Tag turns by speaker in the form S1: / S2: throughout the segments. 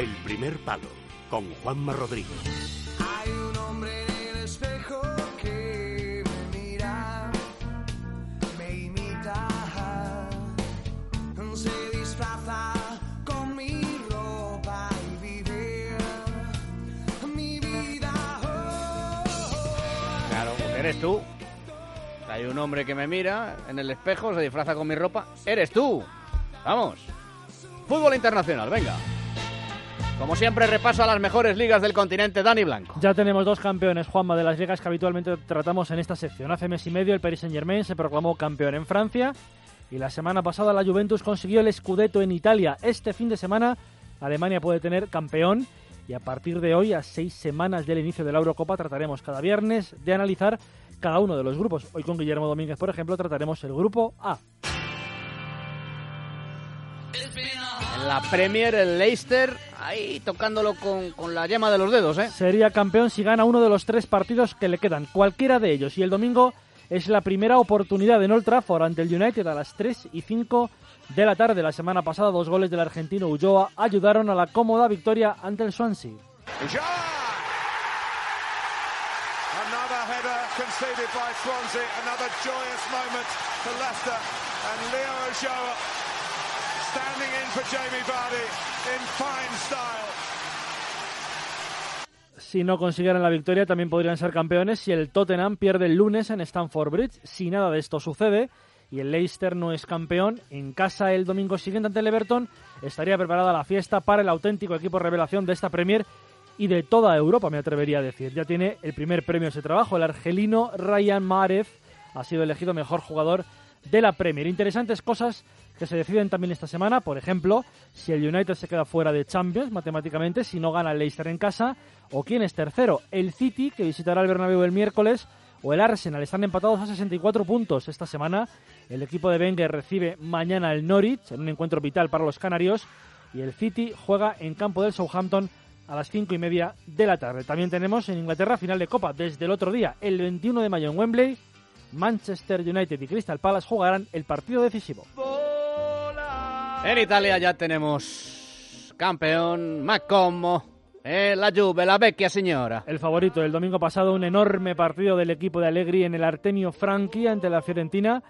S1: El primer palo con Juanma Rodríguez.
S2: Hay un hombre en el espejo que me mira, me imita, se disfraza con mi ropa y vive mi vida. oh, oh.
S3: Claro, pues eres tú. Hay un hombre que me mira en el espejo, se disfraza con mi ropa. ¡Eres tú! Vamos. Fútbol internacional, venga. Como siempre, repaso a las mejores ligas del continente, Dani Blanco.
S4: Ya tenemos dos campeones, Juanma, de las ligas que habitualmente tratamos en esta sección. Hace mes y medio el Paris Saint-Germain se proclamó campeón en Francia y la semana pasada la Juventus consiguió el Scudetto en Italia. Este fin de semana Alemania puede tener campeón y a partir de hoy, a seis semanas del inicio de la Eurocopa, trataremos cada viernes de analizar cada uno de los grupos. Hoy con Guillermo Domínguez, por ejemplo, trataremos el grupo A.
S3: La Premier, el Leicester, ahí tocándolo con, con la yema de los dedos, ¿eh?
S4: Sería campeón si gana uno de los tres partidos que le quedan, cualquiera de ellos. Y el domingo es la primera oportunidad en Old Trafford ante el United a las 3 y 5 de la tarde. La semana pasada, dos goles del argentino Ulloa ayudaron a la cómoda victoria ante el Swansea.
S5: Another header conceded by Swansea. Another joyous moment for Leicester. And Leo Ulloa
S4: Si no consiguieran la victoria, también podrían ser campeones si el Tottenham pierde el lunes en Stamford Bridge. Si nada de esto sucede y el Leicester no es campeón, en casa el domingo siguiente ante el Everton estaría preparada la fiesta para el auténtico equipo revelación de esta Premier y de toda Europa, me atrevería a decir. Ya tiene el primer premio ese trabajo. El argelino Ryan Mahrez ha sido elegido mejor jugador de la Premier. Interesantes cosas que se deciden también esta semana. Por ejemplo, si el United se queda fuera de Champions matemáticamente, si no gana el Leicester en casa, o quién es tercero, el City, que visitará el Bernabéu el miércoles, o el Arsenal. Están empatados a 64 puntos esta semana. El equipo de Wenger recibe mañana el Norwich en un encuentro vital para los canarios. Y el City juega en campo del Southampton a las 5 y media de la tarde. También tenemos en Inglaterra final de Copa desde el otro día, el 21 de mayo en Wembley. Manchester United y Crystal Palace jugarán el partido decisivo.
S3: En Italia ya tenemos campeón, más como eh, la Juve, la vecchia señora.
S4: El favorito del domingo pasado, un enorme partido del equipo de Allegri en el Artemio Franchi ante la Fiorentina.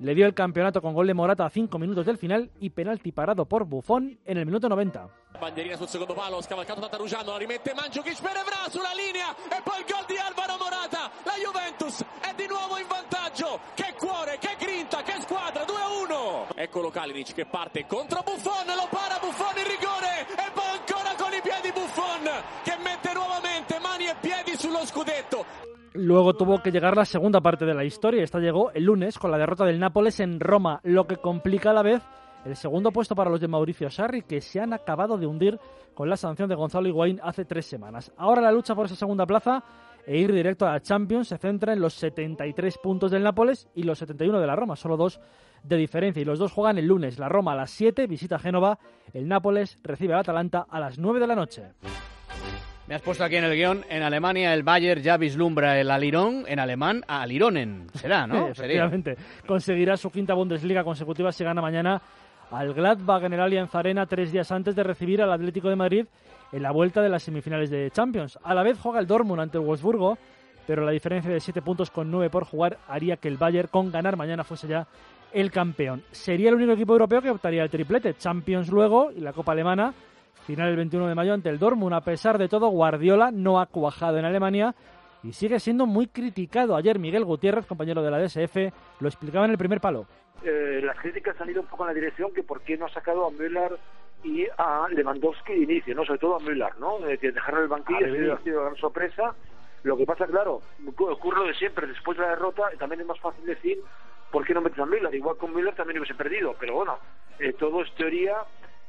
S4: Le dio el campeonato con gol de Morata a 5 minutos del final y penalti parado por Buffon en el minuto 90.
S6: Bandierina sul secondo palo, scavalcato da Tarugiano, la rimette Mandzukic per Evra sulla linea e poi il gol di Alvaro Morata. La Juventus è di nuovo in vantaggio. Che cuore, che grinta, che squadra, 2-1. Eccolo Kalinic che parte contro Buffon, lo para Buffon in rigore e poi ancora con i piedi Buffon che mette nuovamente mani e piedi sullo scudetto.
S4: Luego tuvo que llegar la segunda parte de la historia. Esta llegó el lunes con la derrota del Nápoles en Roma, lo que complica a la vez el segundo puesto para los de Mauricio Sarri, que se han acabado de hundir con la sanción de Gonzalo Higuaín hace tres semanas. Ahora la lucha por esa segunda plaza e ir directo a la Champions se centra en los 73 puntos del Nápoles y los 71 de la Roma, solo dos de diferencia. Y los dos juegan el lunes. La Roma a las 7, visita Génova. El Nápoles recibe al Atalanta a las 9 de la noche.
S3: Me has puesto aquí en el guion, en Alemania el Bayern ya vislumbra el Alirón, en alemán Alironen, será, ¿no?
S4: Efectivamente. Conseguirá su quinta Bundesliga consecutiva si gana mañana al Gladbach en el Allianz Arena tres días antes de recibir al Atlético de Madrid en la vuelta de las semifinales de Champions. A la vez juega el Dortmund ante el Wolfsburgo, pero la diferencia de 7 puntos con 9 por jugar haría que el Bayern con ganar mañana fuese ya el campeón. Sería el único equipo europeo que optaría al triplete. Champions luego y la Copa Alemana. Final el 21 de mayo ante el Dortmund. A pesar de todo, Guardiola no ha cuajado en Alemania y sigue siendo muy criticado. Ayer Miguel Gutiérrez, compañero de la DSF, lo explicaba en el primer palo.
S7: Eh, las críticas han ido un poco en la dirección que por qué no ha sacado a Müller y a Lewandowski de inicio, ¿no? Sobre todo a Müller, ¿no? Eh, que dejaron el banquillo ha sido, ha sido gran sorpresa. Lo que pasa, claro, ocurre lo de siempre. Después de la derrota, también es más fácil decir por qué no metes a Müller. Igual con Müller también hubiese perdido, pero bueno, eh, todo es teoría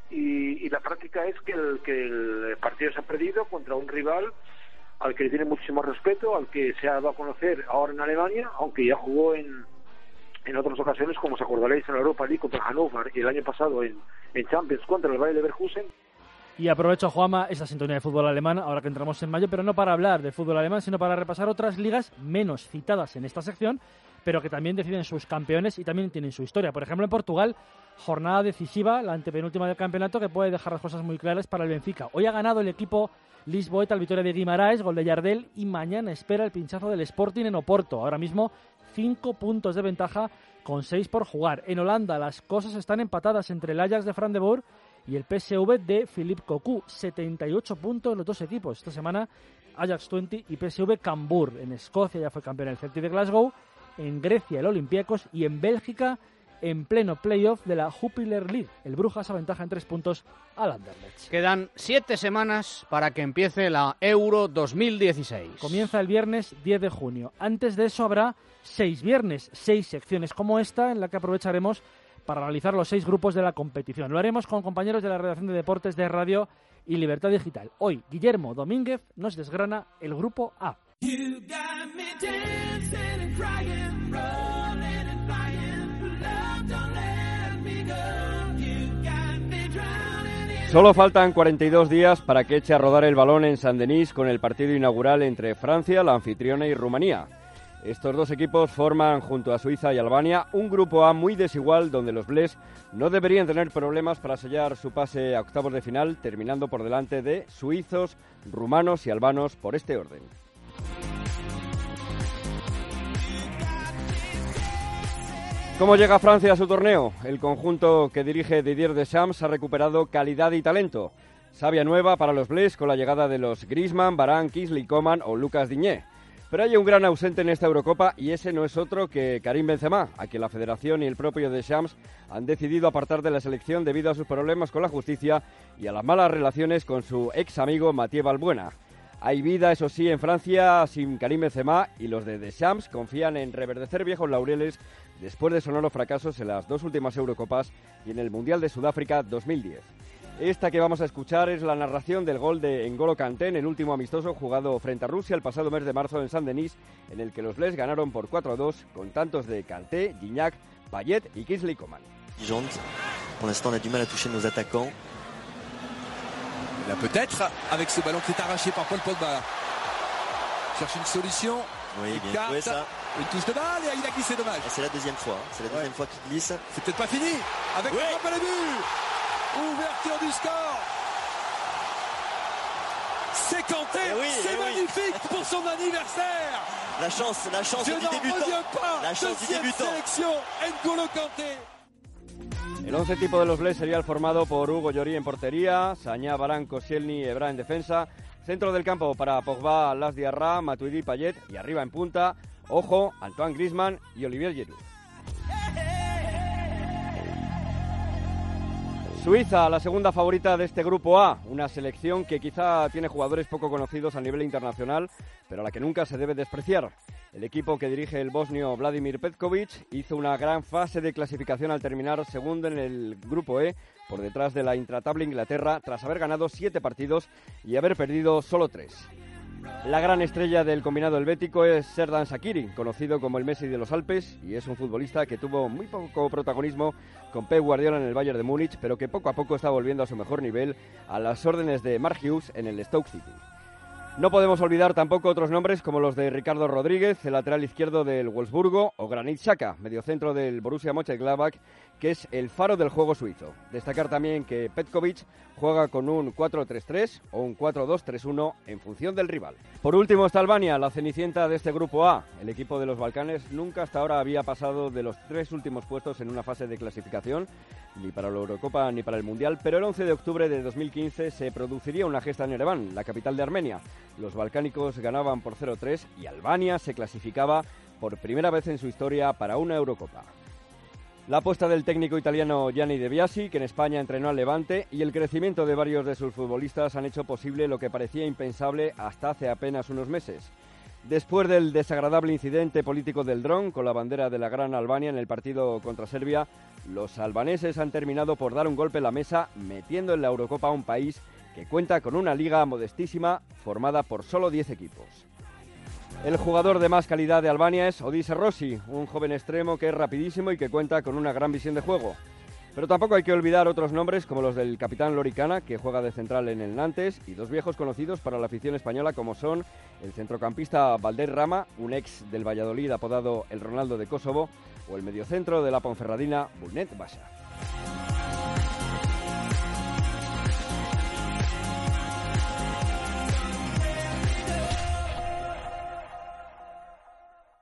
S7: y, y la práctica es que el, que el partido se ha perdido contra un rival al que le tiene muchísimo respeto, al que se ha dado a conocer ahora en Alemania, aunque ya jugó en, en otras ocasiones, como os acordaréis, en la Europa League contra Hannover y el año pasado en, en Champions contra el Bayer Leverkusen.
S4: Y aprovecho, Juama, esta sintonía de fútbol alemán, ahora que entramos en mayo, pero no para hablar de fútbol alemán, sino para repasar otras ligas menos citadas en esta sección, pero que también deciden sus campeones y también tienen su historia. Por ejemplo, en Portugal, jornada decisiva, la antepenúltima del campeonato, que puede dejar las cosas muy claras para el Benfica. Hoy ha ganado el equipo Lisboeta al Vitoria de Guimaraes, gol de Yardel, y mañana espera el pinchazo del Sporting en Oporto. Ahora mismo, cinco puntos de ventaja con seis por jugar. En Holanda, las cosas están empatadas entre el Ajax de Fran de Boer y el PSV de Philippe Cocu. 78 puntos los dos equipos. Esta semana Ajax 20 y PSV Cambur. En Escocia ya fue campeón el Celtic de Glasgow. En Grecia el Olympiacos y en Bélgica en pleno playoff de la Jupiler League. El Brujas aventaja en tres puntos al Anderlecht.
S3: Quedan siete semanas para que empiece la Euro 2016.
S4: Comienza el viernes 10 de junio. Antes de eso habrá seis viernes, seis secciones como esta en la que aprovecharemos para realizar los seis grupos de la competición. Lo haremos con compañeros de la redacción de deportes de Radio y Libertad Digital. Hoy, Guillermo Domínguez nos desgrana el grupo A.
S8: Solo faltan 42 días para que eche a rodar el balón en San Denis con el partido inaugural entre Francia, la anfitriona, y Rumanía. Estos dos equipos forman, junto a Suiza y Albania, un grupo A muy desigual donde los Bles no deberían tener problemas para sellar su pase a octavos de final, terminando por delante de suizos, rumanos y albanos por este orden. ¿Cómo llega Francia a su torneo? El conjunto que dirige Didier Deschamps ha recuperado calidad y talento. Sabia nueva para los Bles con la llegada de los Griezmann, Barán, Kisley Coman o Lucas Diñé. Pero hay un gran ausente en esta Eurocopa y ese no es otro que Karim Benzema, a quien la Federación y el propio Deschamps han decidido apartar de la selección debido a sus problemas con la justicia y a las malas relaciones con su ex amigo Mathieu Balbuena. Hay vida, eso sí, en Francia sin Karim Benzema y los de Deschamps confían en reverdecer viejos laureles después de sonoros fracasos en las dos últimas Eurocopas y en el Mundial de Sudáfrica 2010. Esta que vamos a escuchar es la narración del gol de N'Golo Kanté en el último amistoso jugado frente a Rusia el pasado mes de marzo en Saint-Denis, en el que los Bles ganaron por 4-2 con tantos de Kanté, Gignac, Payet y Kingsley Coman.
S9: Pour l'instant, on a du mal à toucher nos attaquants.
S10: Là peut-être, avec ce ballon qui est arraché par Paul Pogba. Cherche une solution.
S9: Oui,
S10: il
S9: bien joué ça.
S10: Une touche de balle et il a glissé dommage.
S9: Et C'est la deuxième fois. hein. C'est la deuxième fois qu'il glisse.
S10: C'est peut-être pas fini. Avec
S9: Oui.
S10: le but. Ouverture du score. C'est Kanté.
S9: Eh oui,
S10: C'est
S9: eh oui.
S10: magnifique pour son anniversaire.
S9: La chance, la chance
S10: Je
S9: du débutant.
S10: pas.
S9: La chance du
S10: Deuxième
S9: débutant.
S10: sélection. N'Golo Kanté.
S8: El once tipo de los Bles sería el formado por Hugo Llorí en portería, Sañá, Barán, Koscielny y Ebra en defensa, centro del campo para Pogba, Las Diarra, Matuidi, Payet y arriba en punta, ojo, Antoine Griezmann y Olivier Giroud. Suiza, la segunda favorita de este grupo A, una selección que quizá tiene jugadores poco conocidos a nivel internacional, pero a la que nunca se debe despreciar. El equipo que dirige el bosnio Vladimir Petkovic hizo una gran fase de clasificación al terminar segundo en el grupo E, por detrás de la intratable Inglaterra, tras haber ganado siete partidos y haber perdido solo tres. La gran estrella del combinado helvético es Serdan Sakiri, conocido como el Messi de los Alpes, y es un futbolista que tuvo muy poco protagonismo con Pep Guardiola en el Bayern de Múnich, pero que poco a poco está volviendo a su mejor nivel a las órdenes de Mark Hughes en el Stoke City. No podemos olvidar tampoco otros nombres como los de Ricardo Rodríguez, el lateral izquierdo del Wolfsburgo, o Granit Xhaka, mediocentro del Borussia Mönchengladbach, que es el faro del juego suizo. Destacar también que Petkovic juega con un 4-3-3 o un 4-2-3-1 en función del rival. Por último está Albania, la cenicienta de este grupo A. El equipo de los Balcanes nunca hasta ahora había pasado de los tres últimos puestos en una fase de clasificación, ni para la Eurocopa ni para el Mundial, pero el 11 de octubre de 2015 se produciría una gesta en Ereván, la capital de Armenia. Los balcánicos ganaban por 0-3 y Albania se clasificaba por primera vez en su historia para una Eurocopa. La apuesta del técnico italiano Gianni De Biasi, que en España entrenó al Levante, y el crecimiento de varios de sus futbolistas han hecho posible lo que parecía impensable hasta hace apenas unos meses. Después del desagradable incidente político del dron con la bandera de la Gran Albania en el partido contra Serbia, los albaneses han terminado por dar un golpe en la mesa metiendo en la Eurocopa a un país que cuenta con una liga modestísima formada por solo 10 equipos. El jugador de más calidad de Albania es Odise Rossi, un joven extremo que es rapidísimo y que cuenta con una gran visión de juego. Pero tampoco hay que olvidar otros nombres como los del capitán Loricana, que juega de central en el Nantes, y dos viejos conocidos para la afición española como son el centrocampista Valder Rama, un ex del Valladolid apodado el Ronaldo de Kosovo, o el mediocentro de la Ponferradina, Bulnet Basha.